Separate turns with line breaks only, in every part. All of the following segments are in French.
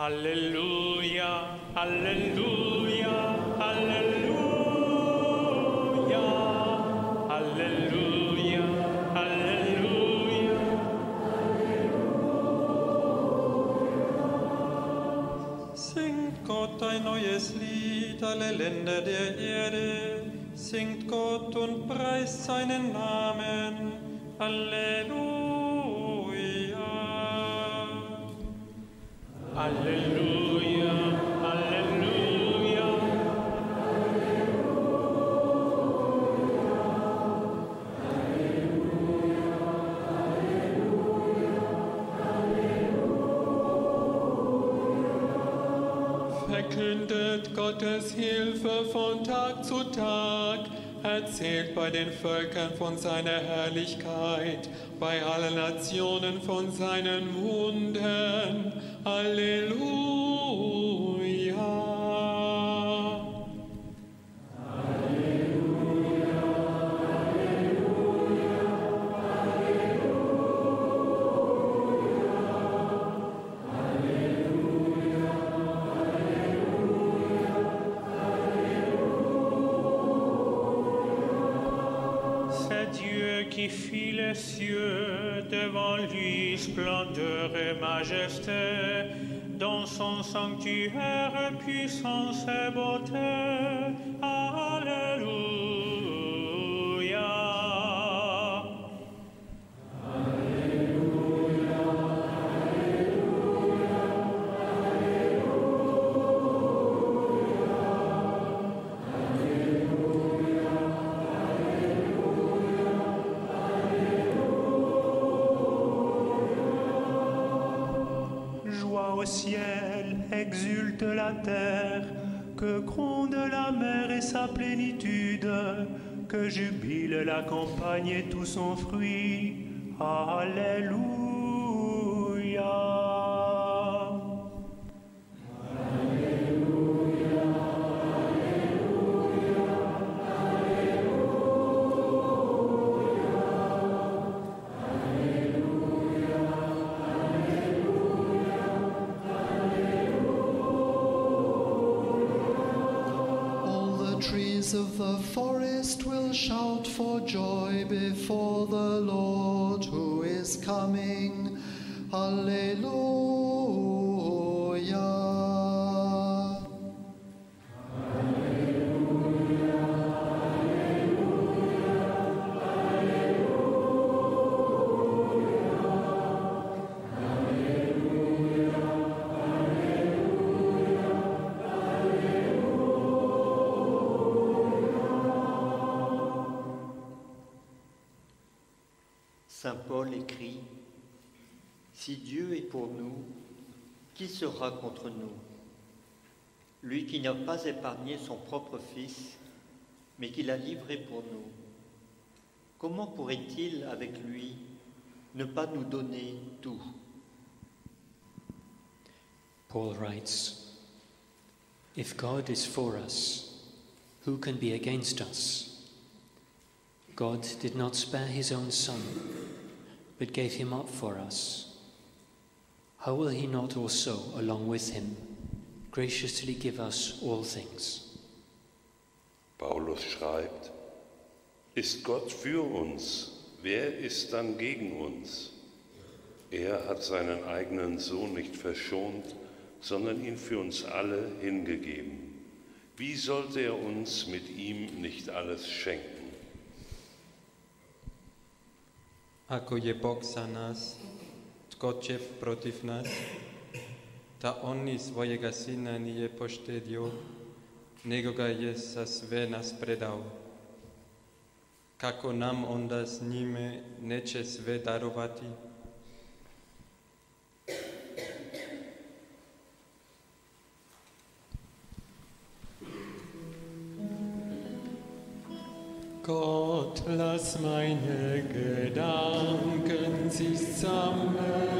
Halleluja, Halleluja, Halleluja, Halleluja, Halleluja.
Singt Gott ein neues Lied, alle Länder der Erde. Singt Gott und preist seinen Namen. Halleluja. Verkündet Gottes Hilfe von Tag zu Tag. Erzählt bei den Völkern von seiner Herrlichkeit, bei allen Nationen von seinen Wundern. Halleluja.
C'est Dieu qui fit les cieux, sanctuaire puissance et que gronde la mer et sa plénitude, que jubile la campagne et tout son fruit. Alléluia.
The forest will shout for joy
Saint Paul écrit, Si Dieu est pour nous, qui sera contre nous? Lui qui n'a pas épargné son propre Fils, mais qui l'a livré pour nous. Comment pourrait-il, avec lui, ne pas nous donner tout?
Paul writes If God is for us, who can be against us? God did not spare his own Son, but gave him up for us. How will he not also, along with him, graciously give us all things?
Paulus schreibt, ist Gott für uns, wer ist dann gegen uns? Er hat seinen eigenen Sohn nicht verschont, sondern ihn für uns alle hingegeben. Wie sollte er uns mit ihm nicht alles schenken?
Ako je Bog za nas, tko će protiv nas? Da on ni svojega sina nije poštedio, nego ga je za sve nas predao. Kako nam onda s njime neće sve darovati?
Gott, lass meine Gedanken sich sammeln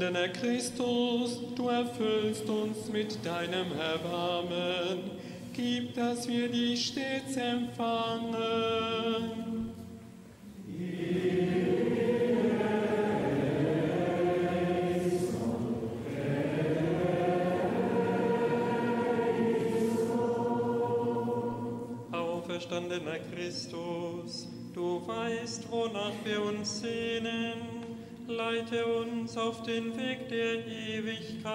auferstandener Christus, du erfüllst uns mit deinem Erbarmen. Gib, dass wir dich stets empfangen.
Auf den Weg der Ewigkeit.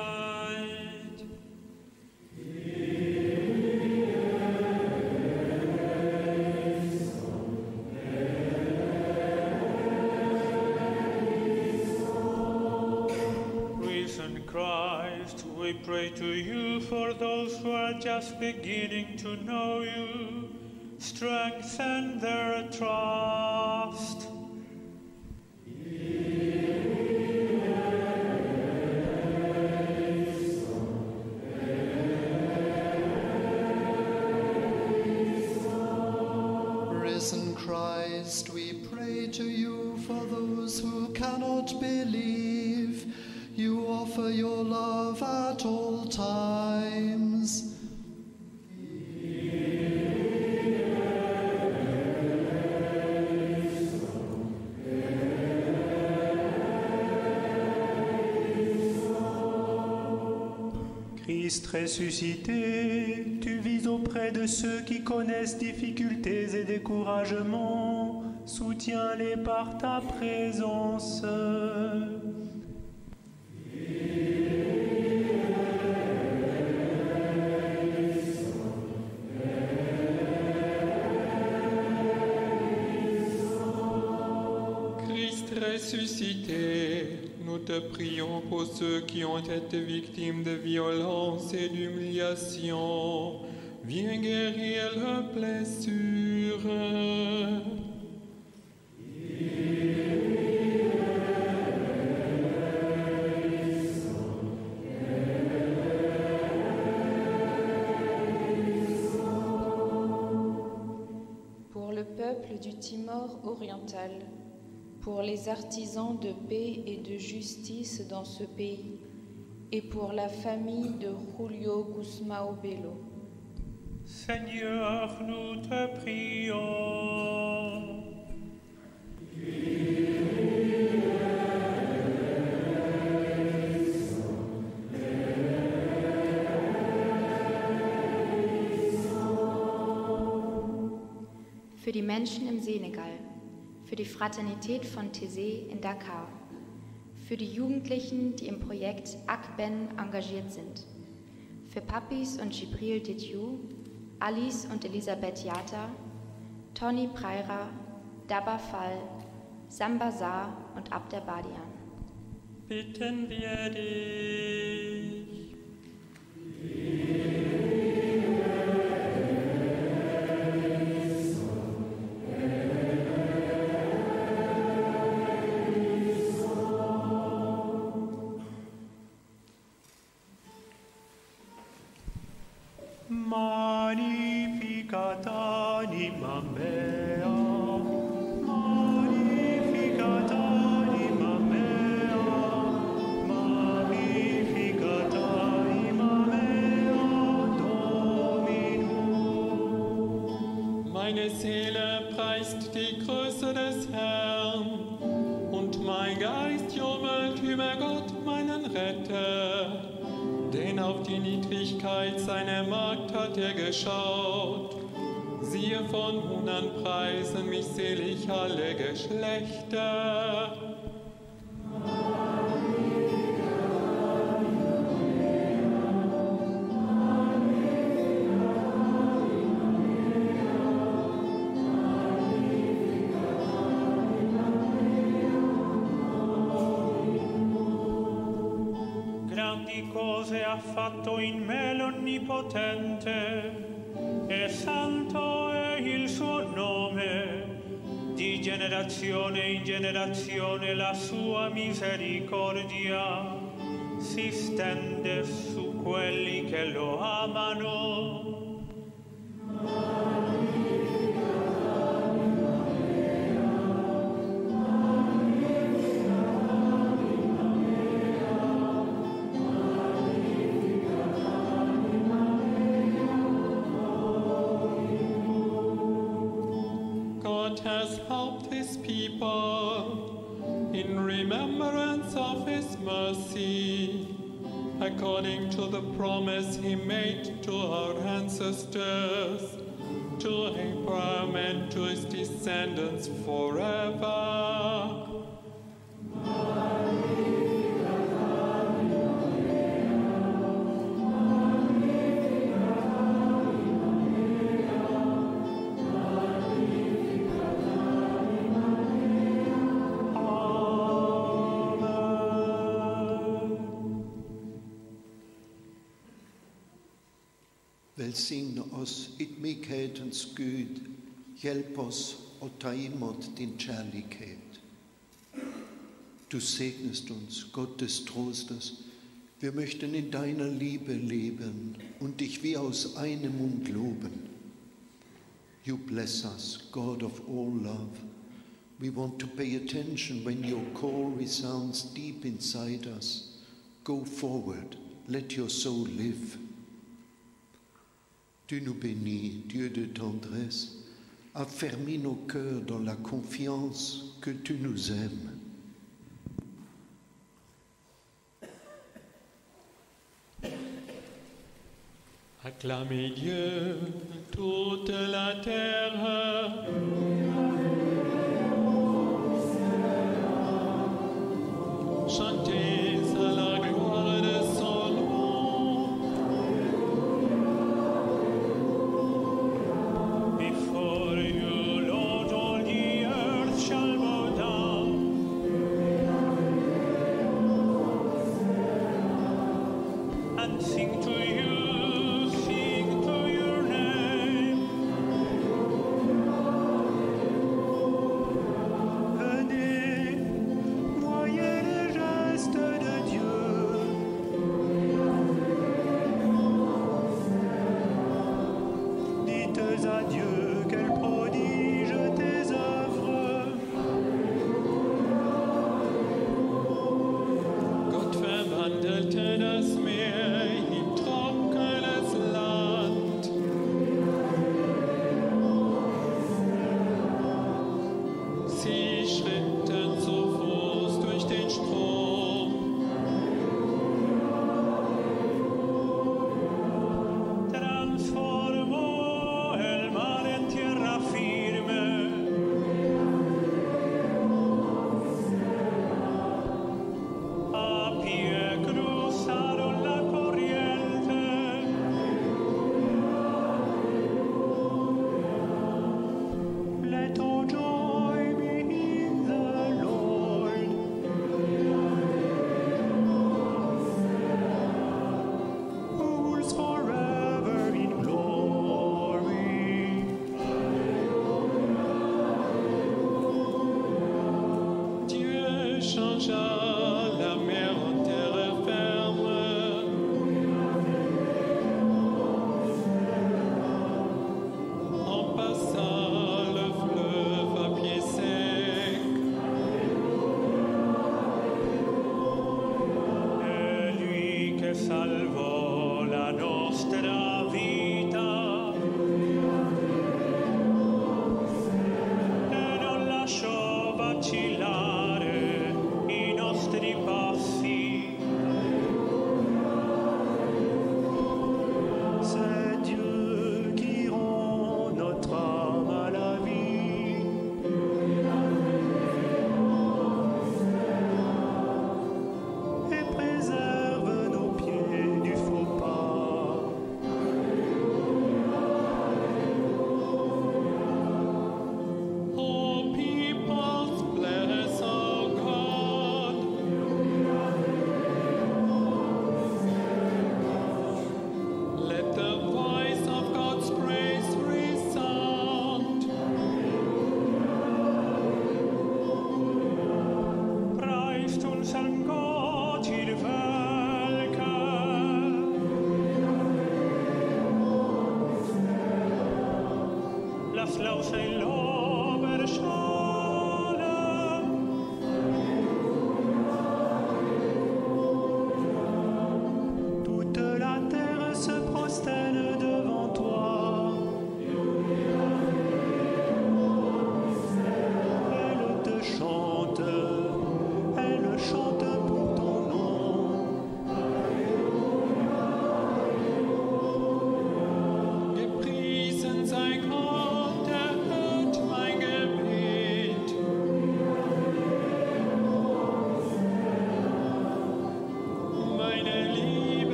Risen Christ, we pray to you for those who are just beginning to know you. Strengthen their trust.
Believe. You offer your love at all times.
Christ ressuscité, tu vis auprès de ceux qui connaissent difficultés et découragements. Soutiens-les par ta présence.
Christ ressuscité, nous te prions pour ceux qui ont été victimes de violences et d'humiliations. Viens guérir leurs blessures.
Timor oriental, pour les artisans de paix et de justice dans ce pays, et pour la famille de Julio Guzmao Bello.
Seigneur, nous te prions.
Die Menschen im Senegal, für die Fraternität von Thésée in Dakar, für die Jugendlichen, die im Projekt ACBEN engagiert sind, für Papis und Gibril Didiou, Alice und Elisabeth Yata, Tony Preira, Daba Fall, Samba Saar und Abderbadian.
Bitten wir dich.
Geschlechter.
Grandi cose ha fatto in me l'Onnipotente, e santo è il suo nome. Generazione in generazione la sua misericordia si stende su quelli che lo amano.
To the promise he made to our ancestors, to Abraham and to his descendants forever.
Velsigne oss ydmykhetens Gud. Hjelp oss å ta imot din kjærlighet. Du segnest uns, Gott des Trostes. Wir möchten in deiner Liebe leben und dich wie aus einem Mund loben. You bless us, God of all love. We want to pay attention when your call resounds deep inside us. Go forward, let your soul live. Tu nous bénis, Dieu de tendresse, affermis nos cœurs dans la confiance que tu nous aimes.
Acclamez Dieu, toute la terre.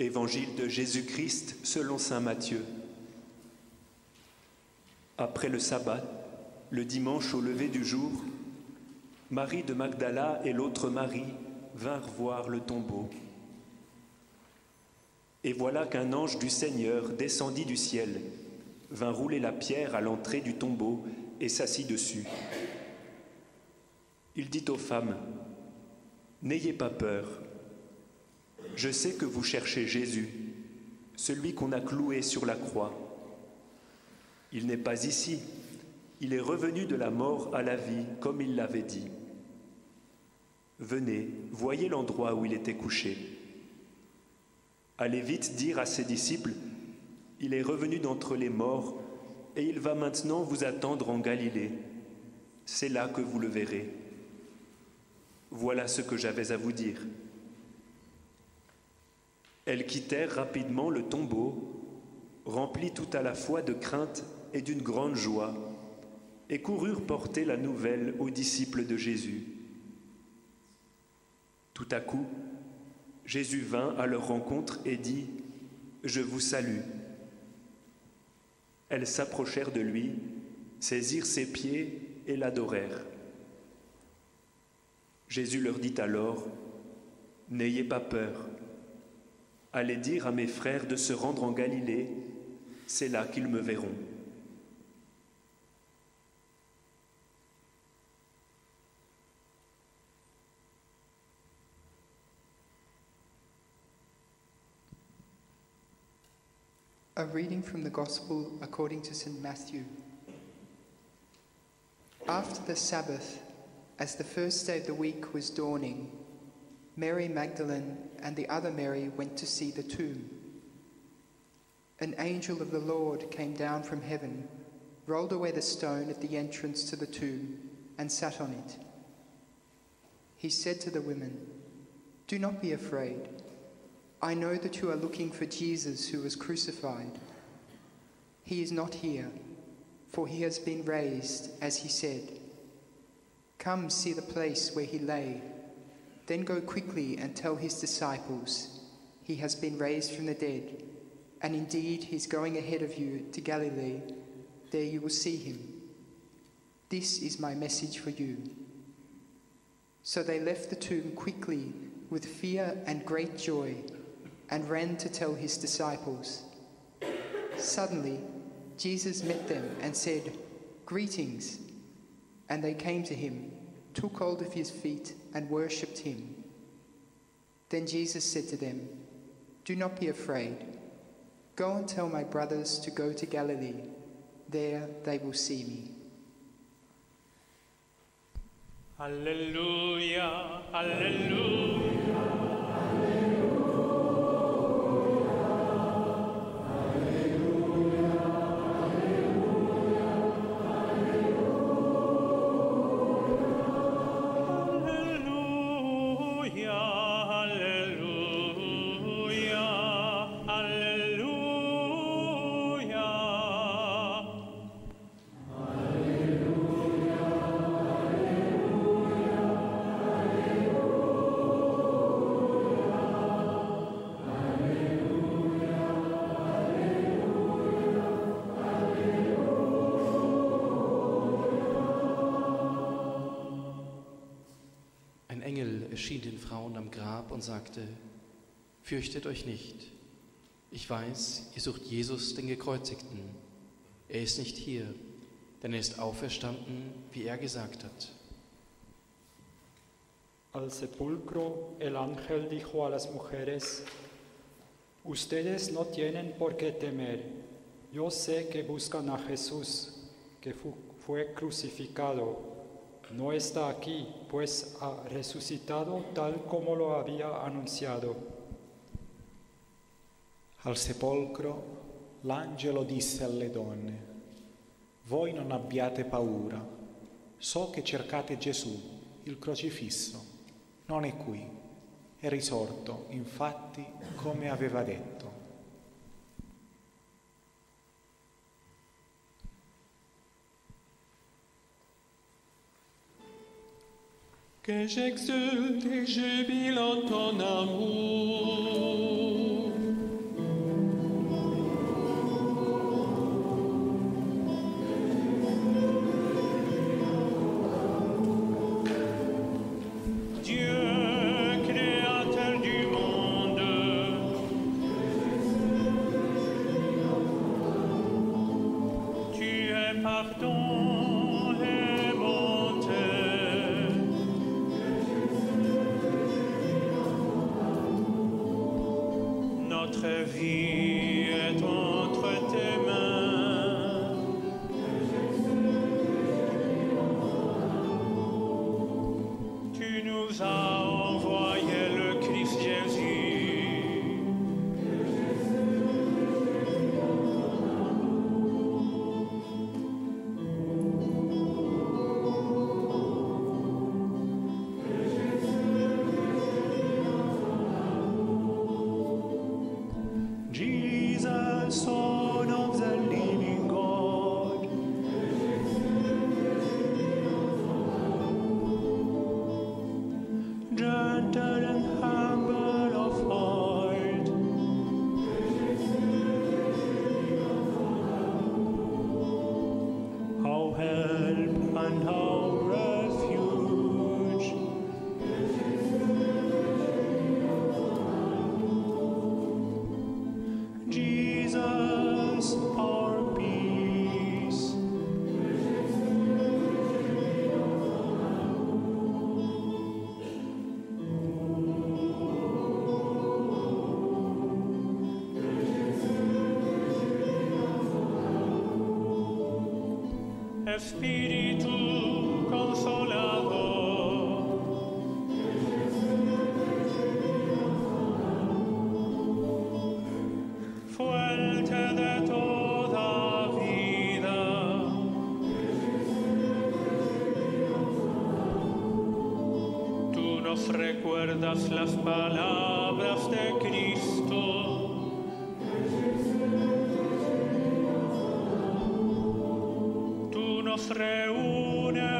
Évangile de Jésus-Christ selon Saint Matthieu. Après le sabbat, le dimanche au lever du jour, Marie de Magdala et l'autre Marie vinrent voir le tombeau. Et voilà qu'un ange du Seigneur descendit du ciel, vint rouler la pierre à l'entrée du tombeau et s'assit dessus. Il dit aux femmes, N'ayez pas peur, je sais que vous cherchez Jésus, celui qu'on a cloué sur la croix. Il n'est pas ici, il est revenu de la mort à la vie, comme il l'avait dit. Venez, voyez l'endroit où il était couché. Allez vite dire à ses disciples, il est revenu d'entre les morts, et il va maintenant vous attendre en Galilée. C'est là que vous le verrez. Voilà ce que j'avais à vous dire. Elles quittèrent rapidement le tombeau, remplies tout à la fois de crainte et d'une grande joie, et coururent porter la nouvelle aux disciples de Jésus. Tout à coup, Jésus vint à leur rencontre et dit, Je vous salue. Elles s'approchèrent de lui, saisirent ses pieds et l'adorèrent. Jésus leur dit alors, N'ayez pas peur, allez dire à mes frères de se rendre en Galilée, c'est là qu'ils me verront.
A reading from the Gospel according to St. Matthew. After the Sabbath, as the first day of the week was dawning, Mary Magdalene and the other Mary went to see the tomb. An angel of the Lord came down from heaven, rolled away the stone at the entrance to the tomb, and sat on it. He said to the women, Do not be afraid. I know that you are looking for Jesus who was crucified. He is not here, for he has been raised, as he said. Come see the place where he lay. Then go quickly and tell his disciples, He has been raised from the dead, and indeed he's going ahead of you to Galilee. There you will see him. This is my message for you. So they left the tomb quickly with fear and great joy and ran to tell his disciples. Suddenly, Jesus met them and said, Greetings. And they came to him, took hold of his feet, and worshipped him. Then Jesus said to them, Do not be afraid. Go and tell my brothers to go to Galilee. There they will see me.
Alleluia, Alleluia.
Erschien den Frauen am Grab und sagte, Fürchtet euch nicht. Ich weiß, ihr sucht Jesus, den Gekreuzigten. Er ist nicht hier, denn er ist auferstanden, wie er gesagt hat.
Al sepulcro el ángel dijo a las mujeres, Ustedes no tienen por qué temer. Yo sé que buscan a Jesús, que fu- fue crucificado. No está aquí, pues ha resucitado tal como lo había anunciado.
Al sepolcro l'angelo disse alle donne, Voi non abbiate paura, so che cercate Gesù, il crocifisso. Non è qui, è risorto, infatti, come aveva detto.
Que j'exulte et jubile en ton amour.
nos reúne.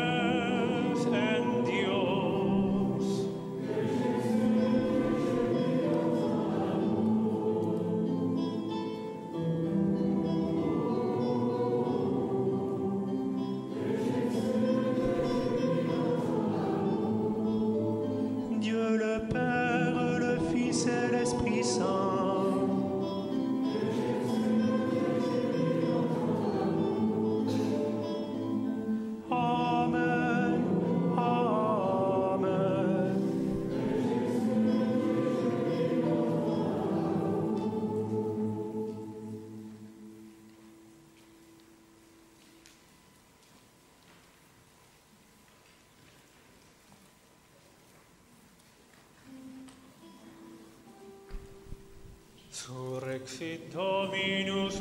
sit Dominus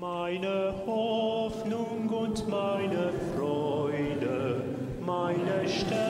Meine Hoffnung und meine Freude, meine Stärke.